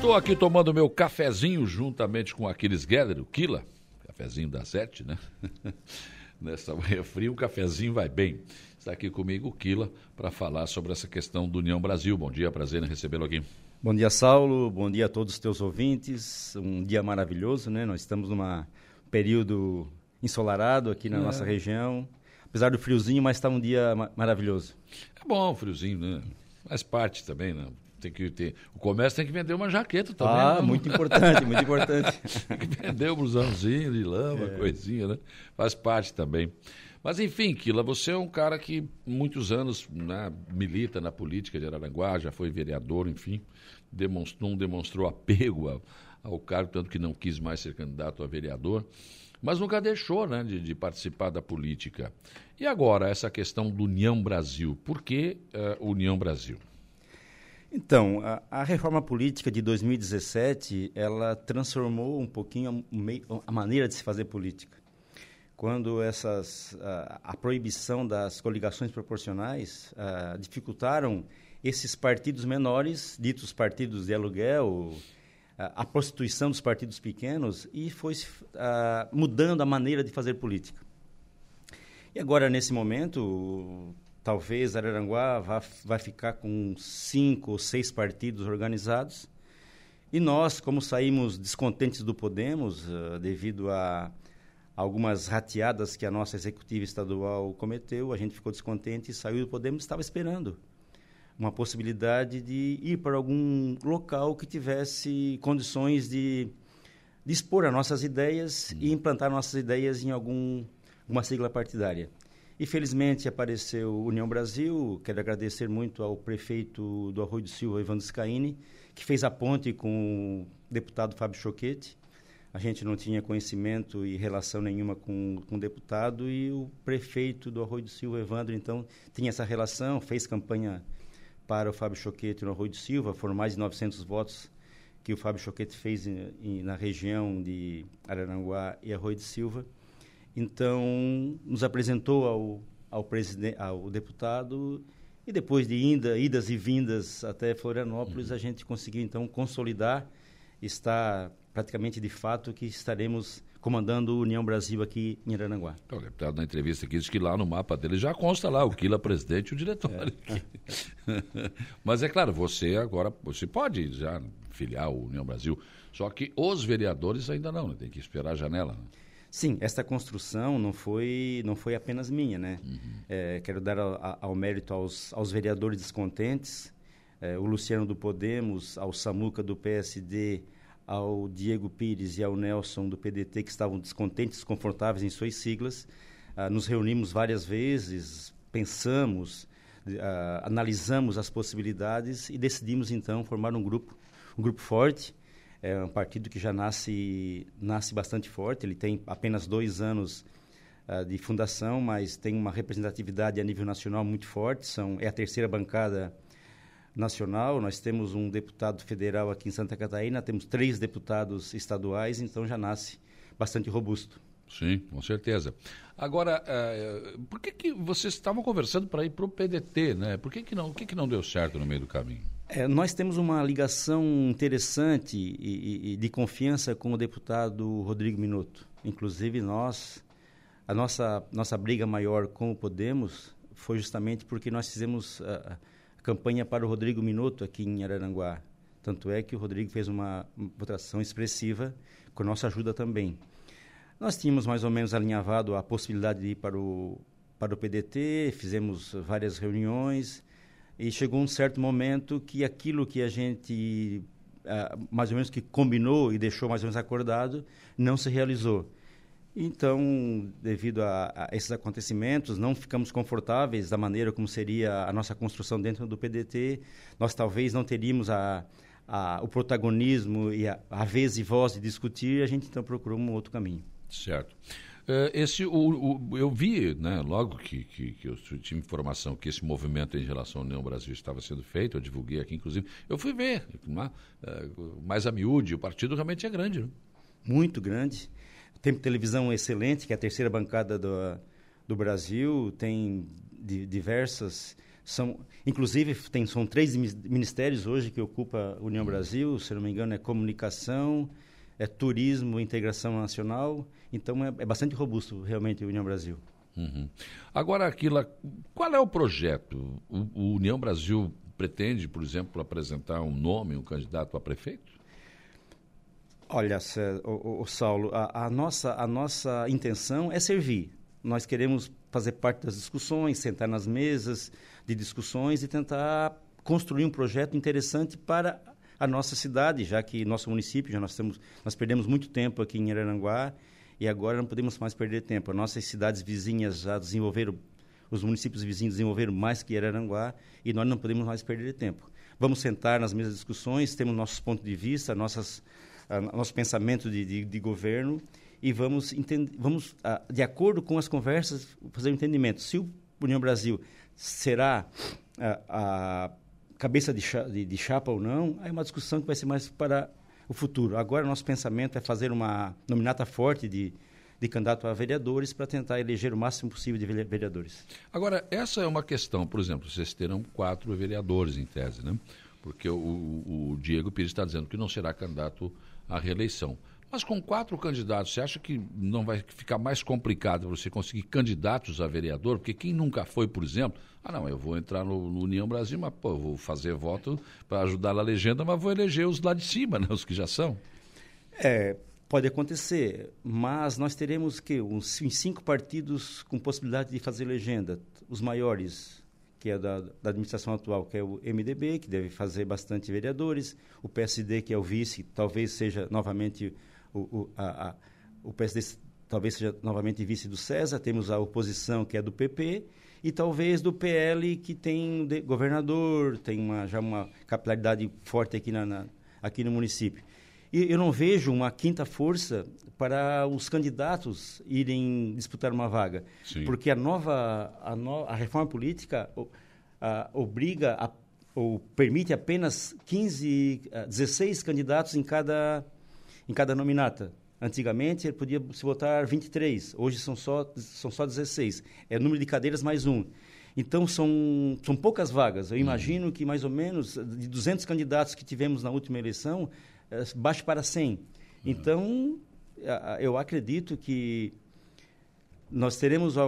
Estou aqui tomando meu cafezinho juntamente com Aquiles Guedes, o Kila, cafezinho da Sete, né? Nessa manhã fria, um cafezinho vai bem. Está aqui comigo o Kila para falar sobre essa questão do União Brasil. Bom dia, prazer em recebê-lo aqui. Bom dia, Saulo. Bom dia a todos os teus ouvintes. Um dia maravilhoso, né? Nós estamos num período ensolarado aqui na é. nossa região. Apesar do friozinho, mas está um dia maravilhoso. É bom o friozinho, né? Faz parte também, né? Tem que ter, o comércio tem que vender uma jaqueta também. Ah, não? Né? muito importante, muito importante. tem que vender um blusãozinho de lama, é. coisinha, né? Faz parte também. Mas enfim, Kila, você é um cara que muitos anos né, milita na política de Araranguá, já foi vereador, enfim, demonstrou, não demonstrou apego ao, ao cargo, tanto que não quis mais ser candidato a vereador, mas nunca deixou né, de, de participar da política. E agora, essa questão do União Brasil. Por que uh, União Brasil? Então, a, a, reforma política de 2017, ela transformou um pouquinho a, a maneira de se fazer política. Quando essas, a, a proibição das coligações proporcionais dificultaram esses partidos menores, ditos partidos de aluguel, a, prostituição dos partidos pequenos, e foi mudando a maneira de fazer política. E agora, nesse momento, talvez Araranguá vá, vai ficar com cinco ou seis partidos organizados. E nós, como saímos descontentes do Podemos, uh, devido a algumas rateadas que a nossa executiva estadual cometeu, a gente ficou descontente e saiu do Podemos estava esperando uma possibilidade de ir para algum local que tivesse condições de, de expor as nossas ideias e implantar nossas ideias em algum, alguma sigla partidária. Infelizmente apareceu União Brasil. Quero agradecer muito ao prefeito do Arroio do Silva, Evandro Scaini, que fez a ponte com o deputado Fábio Choquete. A gente não tinha conhecimento e relação nenhuma com, com o deputado e o prefeito do Arroio do Silva, Evandro, então, tinha essa relação, fez campanha para o Fábio Choquete no Arroio do Silva. Foram mais de 900 votos que o Fábio Choquete fez em, em, na região de Araranguá e Arroio do Silva. Então, nos apresentou ao, ao, ao deputado e depois de inda, idas e vindas até Florianópolis, uhum. a gente conseguiu então consolidar, está praticamente de fato que estaremos comandando o União Brasil aqui em Arananguá. O deputado na entrevista aqui disse que lá no mapa dele já consta lá o Quila presidente e o diretório. É. Mas é claro, você agora, você pode já filiar o União Brasil, só que os vereadores ainda não, né? tem que esperar a janela. Né? Sim, esta construção não foi, não foi apenas minha, né? Uhum. É, quero dar ao, ao, mérito aos, aos vereadores descontentes, é, o Luciano do Podemos, ao Samuca do PSD, ao Diego Pires e ao Nelson do PDT, que estavam descontentes, desconfortáveis em suas siglas. Ah, nos reunimos várias vezes, pensamos, ah, analisamos as possibilidades e decidimos então formar um grupo, um grupo forte, é um partido que já nasce, nasce bastante forte, ele tem apenas dois anos uh, de fundação, mas tem uma representatividade a nível nacional muito forte, são, é a terceira bancada nacional, nós temos um deputado federal aqui em Santa Catarina, temos três deputados estaduais, então já nasce bastante robusto. Sim, com certeza. Agora, uh, por que, que vocês estavam conversando para ir para o PDT, né? Por que, que, não, que, que não deu certo no meio do caminho? É, nós temos uma ligação interessante e, e, de confiança com o deputado Rodrigo Minuto. Inclusive, nós, a nossa, nossa briga maior com o Podemos foi justamente porque nós fizemos a, a campanha para o Rodrigo Minuto aqui em Araranguá. Tanto é que o Rodrigo fez uma votação expressiva, com nossa ajuda também. Nós tínhamos mais ou menos alinhavado a possibilidade de ir para o, para o PDT, fizemos várias reuniões e chegou um certo momento que aquilo que a gente uh, mais ou menos que combinou e deixou mais ou menos acordado não se realizou. Então, devido a, a, esses acontecimentos, não ficamos confortáveis da maneira como seria a nossa construção dentro do PDT. Nós talvez não teríamos a, a, o protagonismo e a, vez e voz de discutir, a gente então procurou um outro caminho. Certo. Uh, esse, o, o, eu vi, né, logo que, que, que, eu tive informação que esse movimento em relação ao União Brasil estava sendo feito, eu divulguei aqui, inclusive, eu fui ver, né, uh, mais a miúde, o partido realmente é grande. Né? Muito grande. Tem televisão excelente, que é a terceira bancada do, do Brasil, tem di, diversas são, inclusive, tem, são três ministérios hoje que ocupa a União Brasil, se não me engano, é comunicação, é turismo, integração nacional. Então, é, é bastante robusto, realmente, a União Brasil. Uhum. Agora, Aquila, qual é o projeto? O, o, União Brasil pretende, por exemplo, apresentar um nome, um candidato a prefeito? Olha, o, o Saulo, a, a, nossa, a nossa intenção é servir. Nós queremos fazer parte das discussões, sentar nas mesas de discussões e tentar construir um projeto interessante para a nossa cidade, já que nosso município, já nós, temos, nós perdemos muito tempo aqui em Araranguá e agora não podemos mais perder tempo. Nossas cidades vizinhas já desenvolveram, os municípios vizinhos desenvolveram mais que Araranguá e nós não podemos mais perder tempo. Vamos sentar nas mesmas discussões, temos nossos pontos de vista, nossas, nosso pensamento de, de, de governo e vamos, vamos de acordo com as conversas, fazer um entendimento. Se o União Brasil será a, a cabeça de, de, de, chapa ou não, é uma discussão que vai ser mais para o futuro. Agora, nosso pensamento é fazer uma nominata forte de, de candidato a vereadores para tentar eleger o máximo possível de vereadores. Agora, essa é uma questão, por exemplo, vocês terão quatro vereadores em tese, né? Porque o, o Diego Pires está dizendo que não será candidato à reeleição. Mas com quatro candidatos, você acha que não vai ficar mais complicado você conseguir candidatos a vereador? Porque quem nunca foi, por exemplo, ah não, eu vou entrar no, no União Brasil, mas pô, vou fazer voto para ajudar na legenda, mas vou eleger os lá de cima, né, os que já são. É, pode acontecer, mas nós teremos que uns cinco partidos com possibilidade de fazer legenda, os maiores, que é da, da, administração atual, que é o MDB, que deve fazer bastante vereadores, o PSD, que é o vice, talvez seja novamente o, o, a, a, o PSD talvez seja novamente vice do César, temos a oposição que é do PP e talvez do PL que tem governador, tem uma, já uma capilaridade forte aqui, na, na, aqui no município. E eu não vejo uma quinta força para os candidatos irem disputar uma vaga, Sim. porque a nova a, no, a reforma política a, obriga a, ou permite apenas 15, 16 candidatos em cada em cada nominata. Antigamente ele podia se votar 23, hoje são só, são só 16. É o número de cadeiras mais um. Então são, são poucas vagas. Eu uhum. imagino que mais ou menos de 200 candidatos que tivemos na última eleição, é, baixe para 100. Uhum. Então eu acredito que nós teremos a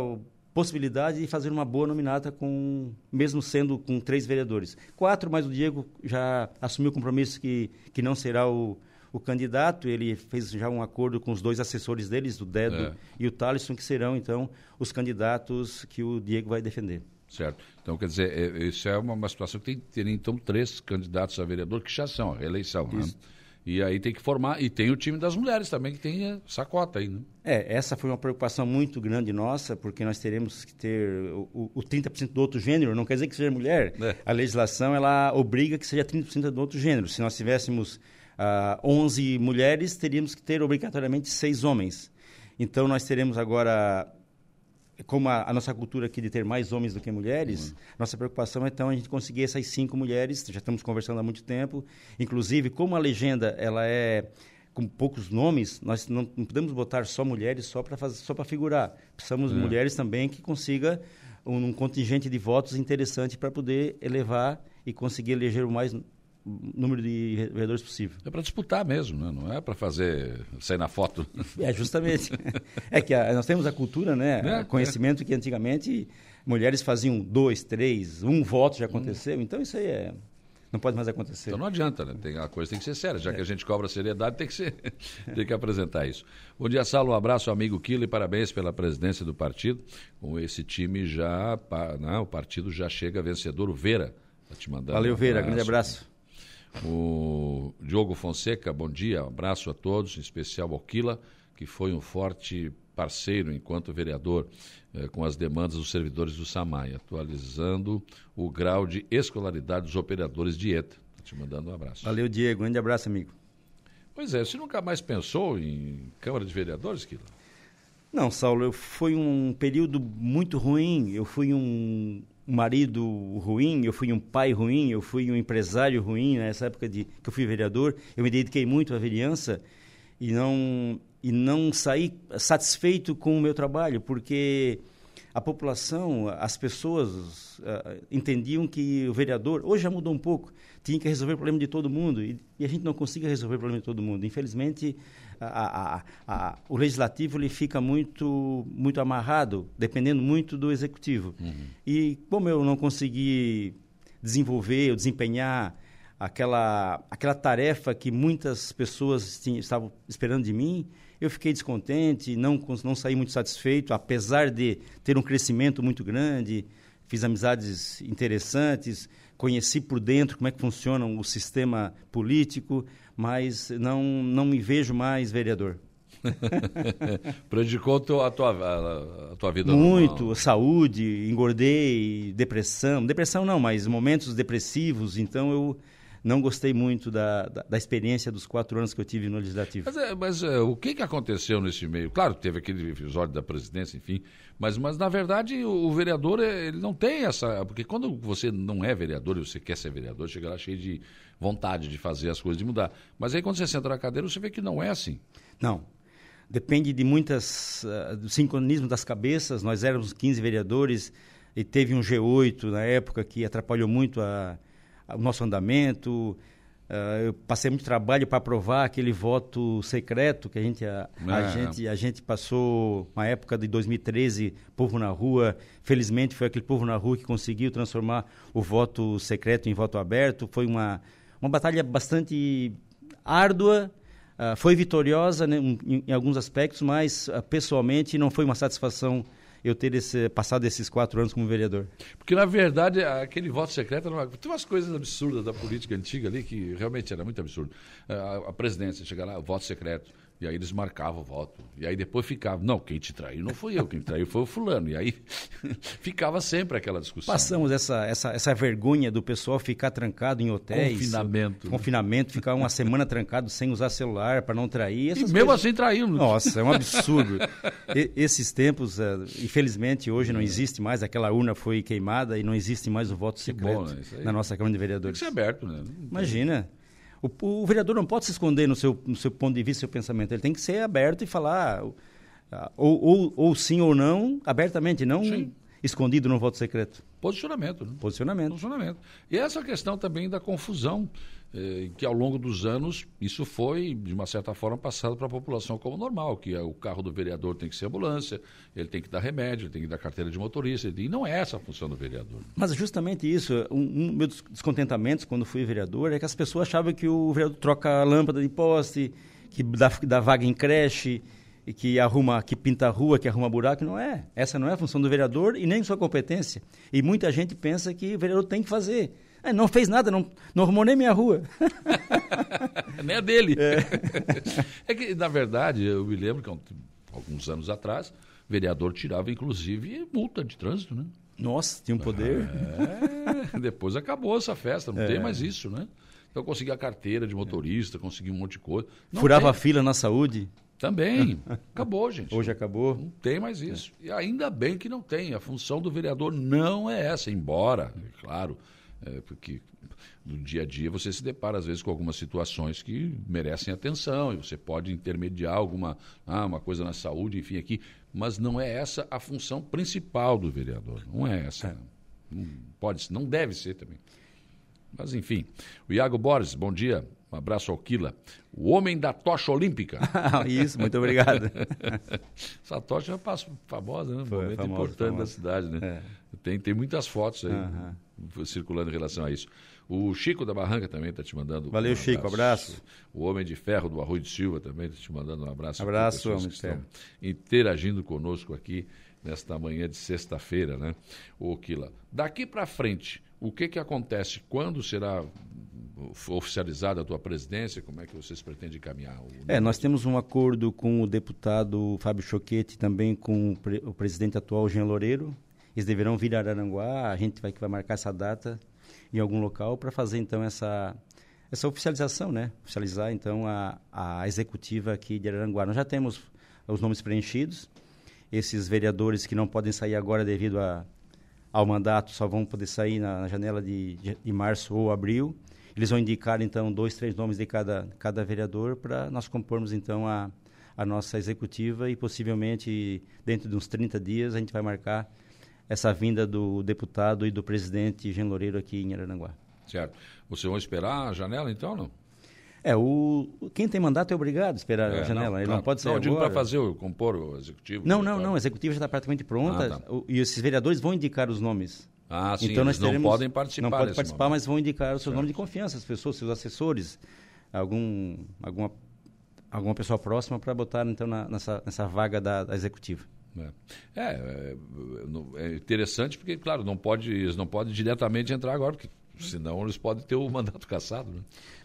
possibilidade de fazer uma boa nominata com mesmo sendo com três vereadores. Quatro, mas o Diego já assumiu o compromisso que, que não será o, o candidato, ele fez já um acordo com os dois assessores deles, o Dedo é. e o Talisson, que serão, então, os candidatos que o Diego vai defender. Certo. Então, quer dizer, é, isso é uma, uma situação que tem que ter, então, três candidatos a vereador que já são a reeleição, né? E aí tem que formar, e tem o time das mulheres também, que tem essa cota aí, né? É, essa foi uma preocupação muito grande nossa, porque nós teremos que ter o, o 30% do outro gênero, não quer dizer que seja mulher. É. A legislação, ela obriga que seja 30% do outro gênero. Se nós tivéssemos uh, ah, 11 mulheres, teríamos que ter obrigatoriamente seis homens. Então, nós teremos agora, como a, a nossa cultura aqui de ter mais homens do que mulheres, uhum. nossa preocupação é, então, a gente conseguir essas cinco mulheres, já estamos conversando há muito tempo. Inclusive, como a legenda ela é com poucos nomes, nós não, não podemos botar só mulheres só para só para figurar. Precisamos de uhum. mulheres também que consiga um, um contingente de votos interessante para poder elevar e conseguir eleger o mais número de vereadores possível. É para disputar mesmo, né? não é para fazer sair na foto. É, justamente. é que a, nós temos a cultura, né? É, conhecimento é. que antigamente mulheres faziam dois, três, um voto já aconteceu. Hum. Então isso aí é, não pode mais acontecer. Então não adianta, né? Tem, a coisa tem que ser séria. Já é. que a gente cobra seriedade, tem que, ser, tem que apresentar isso. Bom dia, Saulo. Um abraço, amigo Kilo, e parabéns pela presidência do partido. Com esse time já, não, né? o partido já chega vencedor. O Vera tá te mandando. Valeu, Vera. Um grande abraço. O Diogo Fonseca, bom dia, um abraço a todos, em especial ao Quila, que foi um forte parceiro enquanto vereador eh, com as demandas dos servidores do SAMAI, atualizando o grau de escolaridade dos operadores de ETA. Estou te mandando um abraço. Valeu, Diego. Grande abraço, amigo. Pois é, você nunca mais pensou em Câmara de Vereadores, Quila? Não, Saulo, foi um período muito ruim. Eu fui um marido ruim, eu fui um pai ruim, eu fui um empresário ruim nessa época de que eu fui vereador. Eu me dediquei muito à vereança e não e não saí satisfeito com o meu trabalho, porque a população, as pessoas uh, entendiam que o vereador, hoje já mudou um pouco, tinha que resolver o problema de todo mundo e, e a gente não conseguia resolver o problema de todo mundo. Infelizmente, a, a, a, o legislativo ele fica muito, muito amarrado, dependendo muito do executivo. Uhum. E como eu não consegui desenvolver ou desempenhar aquela, aquela tarefa que muitas pessoas tinham, estavam esperando de mim, eu fiquei descontente, não, não saí muito satisfeito, apesar de ter um crescimento muito grande, fiz amizades interessantes, conheci por dentro como é que funciona o sistema político, mas não, não me vejo mais vereador. Prejudicou a tua, a, tua vida Muito, normal. saúde, engordei, depressão. Depressão não, mas momentos depressivos. Então eu não gostei muito da, da, da, experiência dos quatro anos que eu tive no Legislativo. Mas, é, mas é, o que, que aconteceu nesse meio? Claro, teve aquele episódio da presidência, enfim, mas, mas na verdade o, o vereador é, ele não tem essa. Porque quando você não é vereador e você quer ser vereador, chega lá cheio de vontade de fazer as coisas, de mudar. Mas aí quando você senta na cadeira, você vê que não é assim. Não. Depende de muitas. Uh, do sincronismo das cabeças. Nós éramos 15 vereadores e teve um G8 na época que atrapalhou muito a o nosso andamento. Uh, eu passei muito trabalho para aprovar aquele voto secreto que a gente a, a, é. gente a gente passou uma época de 2013 povo na rua felizmente foi aquele povo na rua que conseguiu transformar o voto secreto em voto aberto foi uma uma batalha bastante árdua uh, foi vitoriosa né, em, em, alguns aspectos mas uh, pessoalmente não foi uma satisfação eu ter esse, passado esses quatro anos como vereador. Porque, na verdade, aquele voto secreto era uma, tem umas coisas absurdas da política antiga ali que realmente era muito absurdo. A, a presidência, chegar lá, voto secreto. E aí eles marcavam o voto. E aí depois ficava, não, quem te traiu não foi eu, quem te traiu foi o fulano. E aí ficava sempre aquela discussão. Passamos essa, essa, essa vergonha do pessoal ficar trancado em hotéis. Confinamento. Confinamento, ficar uma semana trancado sem usar celular para não trair. Essas e mesmo coisas... assim traiu. Nossa, é um absurdo. e, esses tempos, uh, infelizmente, hoje não é. existe mais, aquela urna foi queimada e não existe mais o voto secreto bom, né? na nossa Câmara de Vereadores. Tem que ser aberto, né? Imagina. O, o, vereador não pode se esconder no seu, no seu ponto de vista, seu pensamento. Ele tem que ser aberto e falar ah, ou, ou, ou sim ou não, abertamente, não sim. Escondido no voto secreto. Posicionamento. Né? Posicionamento. Posicionamento. E essa questão também da confusão eh, que ao longo dos anos isso foi, de uma certa forma, passado para a população como normal, que é o carro do vereador tem que ser ambulância, ele tem que dar remédio, ele tem que dar carteira de motorista, e não é essa a função do vereador. Mas justamente isso, um, um meus descontentamentos quando fui vereador é que as pessoas achavam que o vereador troca a lâmpada de poste, que dá, dá vaga em creche, e que arruma, que pinta a rua, que arruma buraco, não é. Essa não é a função do vereador e nem sua competência. E muita gente pensa que o vereador tem que fazer. É, não fez nada, não, não arrumou nem minha rua. nem a dele. É. é. que, na verdade, eu me lembro que alguns anos atrás, o vereador tirava, inclusive, multa de trânsito, né? Nossa, tinha um poder. É, depois acabou essa festa, não é. tem mais isso, né? Então, eu consegui a carteira de motorista, consegui um monte de coisa. Não Furava a fila na saúde. Também. Acabou, gente. Hoje acabou. Não tem mais isso. E ainda bem que não tem. A função do vereador não é essa, embora, claro, é, porque no dia a dia você se depara às vezes com algumas situações que merecem atenção e você pode intermediar alguma ah, uma coisa na saúde, enfim, aqui, mas não é essa a função principal do vereador. Não é essa. É. Não pode, não deve ser também. Mas enfim, o Iago Borges, bom dia. Um abraço ao Quila. O homem da tocha olímpica. Isso, muito obrigado. Essa tocha é famosa, né? Um momento famoso, importante famoso. da cidade, né? É. Tem, tem muitas fotos aí. Uhum circulando em relação a isso. O Chico da Barranca também está te mandando. Valeu, um Chico, abraço. O Homem de Ferro do Arroio de Silva também está te mandando um abraço. Abraço, Homem de Ferro. Interagindo conosco aqui nesta manhã de sexta-feira, né? O Quila. Daqui para frente, o que que acontece? Quando será oficializada a tua presidência? Como é que vocês pretendem caminhar? É, nós temos um acordo com o deputado Fábio Choquete, também com o presidente atual, Jean Loureiro, eles deverão vir a Araranguá, a gente vai, vai marcar essa data em algum local para fazer então essa essa oficialização, né? Oficializar então a, a executiva aqui de Araranguá. Nós já temos os nomes preenchidos. Esses vereadores que não podem sair agora devido a, ao mandato só vão poder sair na, na janela de, de, de, março ou abril. Eles vão indicar então dois, três nomes de cada cada vereador para nós compormos então a a nossa executiva e possivelmente dentro de uns 30 dias a gente vai marcar essa vinda do deputado e do presidente Jean Loureiro aqui em Araranguá. Certo. Vocês vão esperar a janela então, não? É, o, quem tem mandato é obrigado a esperar é, a janela. Não, Ele claro. não pode ser. Não, eu digo para fazer, o, compor o executivo. Não, não, não. A executiva já está praticamente pronta. Ah, tá. o, e esses vereadores vão indicar os nomes. Ah, sim. Então, nós teremos, não podem participar. Não podem participar, momento. mas vão indicar o seu nome de confiança, as pessoas, seus assessores, algum, alguma, alguma pessoa próxima para botar então na, nessa, nessa vaga da, da executiva. É. É, é, é, interessante porque, claro, não pode, eles não podem diretamente entrar agora, porque senão eles podem ter o mandato cassado. Né?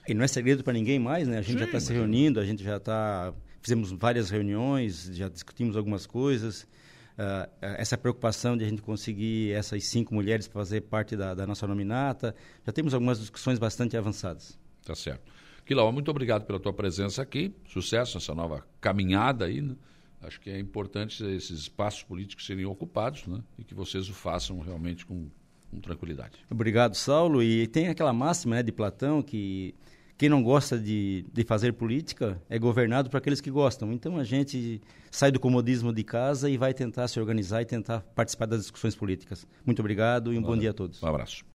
E não é segredo para ninguém mais, né? A gente Sim, já está se reunindo, a gente já está. Fizemos várias reuniões, já discutimos algumas coisas. Uh, essa preocupação de a gente conseguir essas cinco mulheres para fazer parte da, da, nossa nominata. Já temos algumas discussões bastante avançadas. Tá certo. Quilau, muito obrigado pela tua presença aqui. Sucesso nessa nova caminhada aí, né? Acho que é importante esses espaços políticos serem ocupados né? e que vocês o façam realmente com, com tranquilidade. Obrigado, Saulo. E tem aquela máxima né, de Platão que quem não gosta de, de fazer política é governado por aqueles que gostam. Então a gente sai do comodismo de casa e vai tentar se organizar e tentar participar das discussões políticas. Muito obrigado e um bom dia a todos. Um abraço.